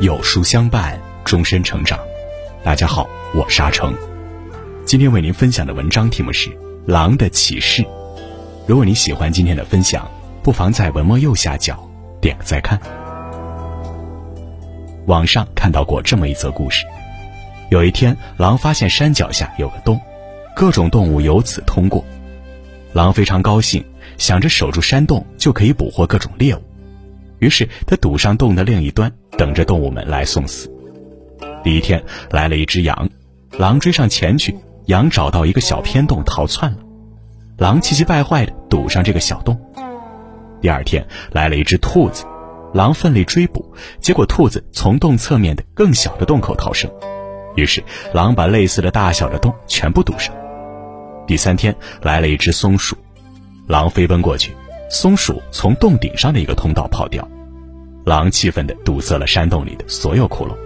有书相伴，终身成长。大家好，我沙成。今天为您分享的文章题目是《狼的启示》。如果你喜欢今天的分享，不妨在文末右下角点个再看。网上看到过这么一则故事：有一天，狼发现山脚下有个洞，各种动物由此通过。狼非常高兴，想着守住山洞就可以捕获各种猎物。于是他堵上洞的另一端，等着动物们来送死。第一天来了一只羊，狼追上前去，羊找到一个小偏洞逃窜了，狼气急败坏的堵上这个小洞。第二天来了一只兔子，狼奋力追捕，结果兔子从洞侧面的更小的洞口逃生，于是狼把类似的大小的洞全部堵上。第三天来了一只松鼠，狼飞奔过去。松鼠从洞顶上的一个通道跑掉，狼气愤地堵塞了山洞里的所有窟窿。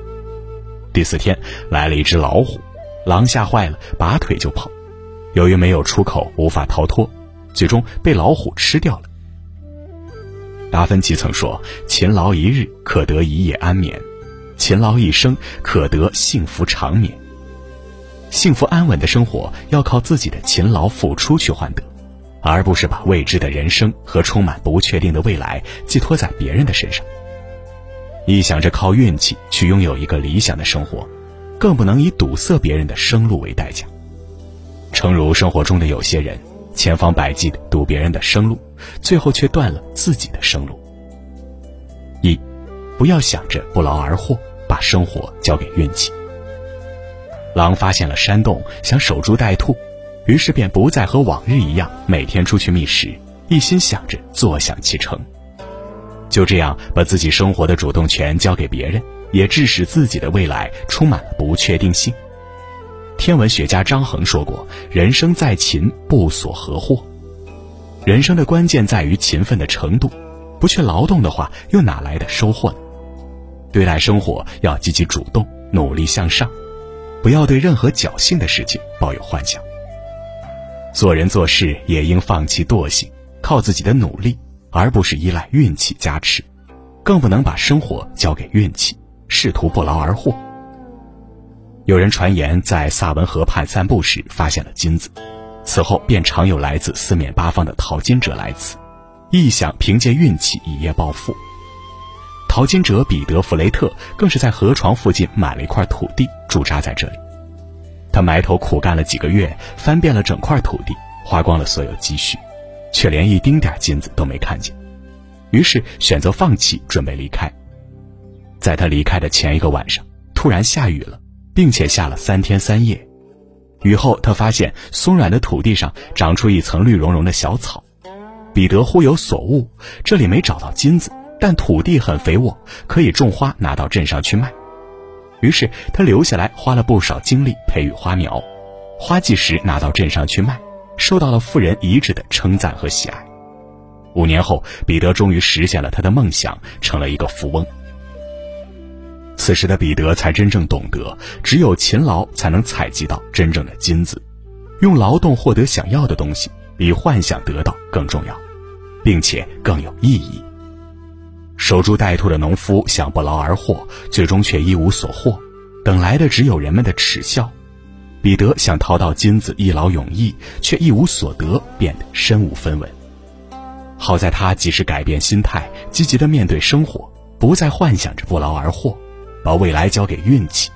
第四天来了一只老虎，狼吓坏了，拔腿就跑，由于没有出口，无法逃脱，最终被老虎吃掉了。达芬奇曾说：“勤劳一日，可得一夜安眠；勤劳一生，可得幸福长眠。”幸福安稳的生活要靠自己的勤劳付出去换得。而不是把未知的人生和充满不确定的未来寄托在别人的身上。一想着靠运气去拥有一个理想的生活，更不能以堵塞别人的生路为代价。诚如生活中的有些人，千方百计的堵别人的生路，最后却断了自己的生路。一，不要想着不劳而获，把生活交给运气。狼发现了山洞，想守株待兔。于是便不再和往日一样每天出去觅食，一心想着坐享其成。就这样把自己生活的主动权交给别人，也致使自己的未来充满了不确定性。天文学家张衡说过：“人生在勤，不所何获。”人生的关键在于勤奋的程度，不去劳动的话，又哪来的收获呢？对待生活要积极主动，努力向上，不要对任何侥幸的事情抱有幻想。做人做事也应放弃惰性，靠自己的努力，而不是依赖运气加持，更不能把生活交给运气，试图不劳而获。有人传言在萨文河畔散步时发现了金子，此后便常有来自四面八方的淘金者来此，臆想凭借运气一夜暴富。淘金者彼得·弗雷特更是在河床附近买了一块土地，驻扎在这里。他埋头苦干了几个月，翻遍了整块土地，花光了所有积蓄，却连一丁点金子都没看见。于是选择放弃，准备离开。在他离开的前一个晚上，突然下雨了，并且下了三天三夜。雨后，他发现松软的土地上长出一层绿茸茸的小草。彼得忽有所悟，这里没找到金子，但土地很肥沃，可以种花，拿到镇上去卖。于是他留下来，花了不少精力培育花苗，花季时拿到镇上去卖，受到了富人一致的称赞和喜爱。五年后，彼得终于实现了他的梦想，成了一个富翁。此时的彼得才真正懂得，只有勤劳才能采集到真正的金子，用劳动获得想要的东西，比幻想得到更重要，并且更有意义。守株待兔的农夫想不劳而获，最终却一无所获，等来的只有人们的耻笑。彼得想淘到金子，一劳永逸，却一无所得，变得身无分文。好在他及时改变心态，积极的面对生活，不再幻想着不劳而获，把未来交给运气，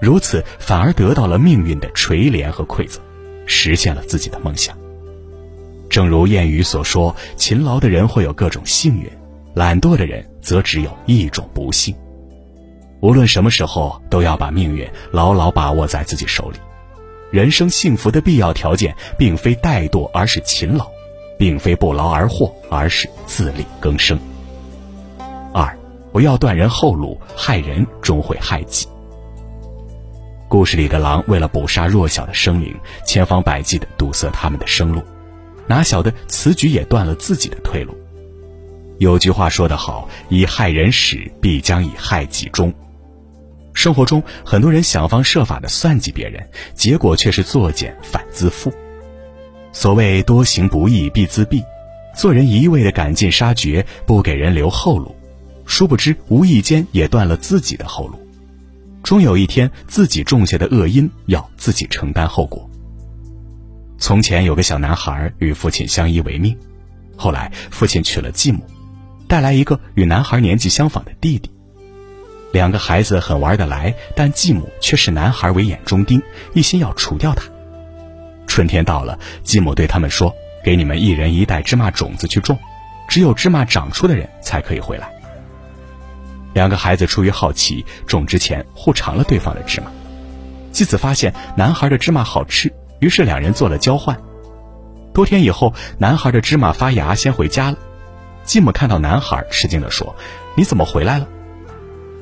如此反而得到了命运的垂怜和馈赠，实现了自己的梦想。正如谚语所说：“勤劳的人会有各种幸运。”懒惰的人则只有一种不幸。无论什么时候，都要把命运牢牢把握在自己手里。人生幸福的必要条件，并非怠惰，而是勤劳；并非不劳而获，而是自力更生。二，不要断人后路，害人终会害己。故事里的狼为了捕杀弱小的生灵，千方百计地堵塞他们的生路，哪晓得此举也断了自己的退路。有句话说得好：“以害人始，必将以害己终。”生活中，很多人想方设法的算计别人，结果却是作茧反自缚。所谓“多行不义必自毙”，做人一味的赶尽杀绝，不给人留后路，殊不知无意间也断了自己的后路。终有一天，自己种下的恶因要自己承担后果。从前有个小男孩与父亲相依为命，后来父亲娶了继母，带来一个与男孩年纪相仿的弟弟。两个孩子很玩得来，但继母却视男孩为眼中钉，一心要除掉他。春天到了，继母对他们说：“给你们一人一袋芝麻种子去种，只有芝麻长出的人才可以回来。”两个孩子出于好奇，种之前互尝了对方的芝麻。继子发现男孩的芝麻好吃，于是两人做了交换。多天以后，男孩的芝麻发芽，先回家了。继母看到男孩，吃惊地说：“你怎么回来了？”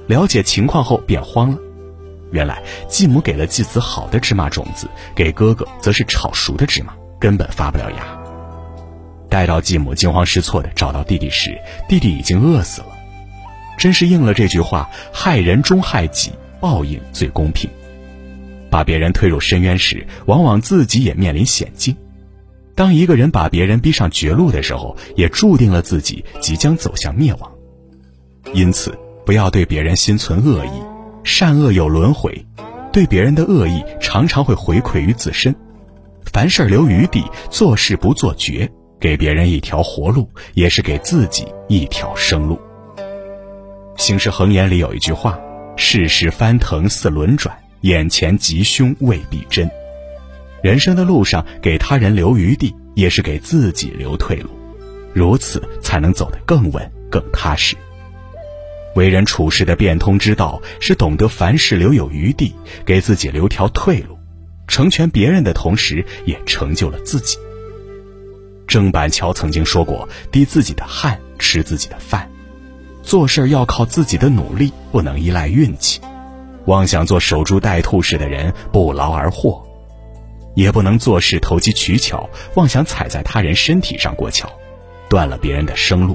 了解情况后，便慌了。原来继母给了继子好的芝麻种子，给哥哥则是炒熟的芝麻，根本发不了芽。待到继母惊慌失措地找到弟弟时，弟弟已经饿死了。真是应了这句话：“害人终害己，报应最公平。”把别人推入深渊时，往往自己也面临险境。当一个人把别人逼上绝路的时候，也注定了自己即将走向灭亡。因此，不要对别人心存恶意，善恶有轮回，对别人的恶意常常会回馈于自身。凡事留余地，做事不做绝，给别人一条活路，也是给自己一条生路。《行事恒言》里有一句话：“世事翻腾似轮转，眼前吉凶未必真。”人生的路上，给他人留余地，也是给自己留退路，如此才能走得更稳、更踏实。为人处事的变通之道，是懂得凡事留有余地，给自己留条退路，成全别人的同时，也成就了自己。郑板桥曾经说过：“滴自己的汗，吃自己的饭。”做事要靠自己的努力，不能依赖运气；妄想做守株待兔式的人，不劳而获；也不能做事投机取巧，妄想踩在他人身体上过桥，断了别人的生路；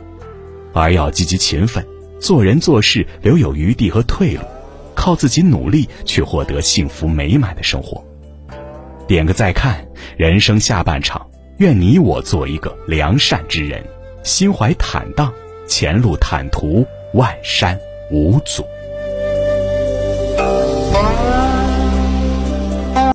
而要积极勤奋，做人做事留有余地和退路，靠自己努力去获得幸福美满的生活。点个再看，人生下半场，愿你我做一个良善之人，心怀坦荡。前路坦途，万山无阻。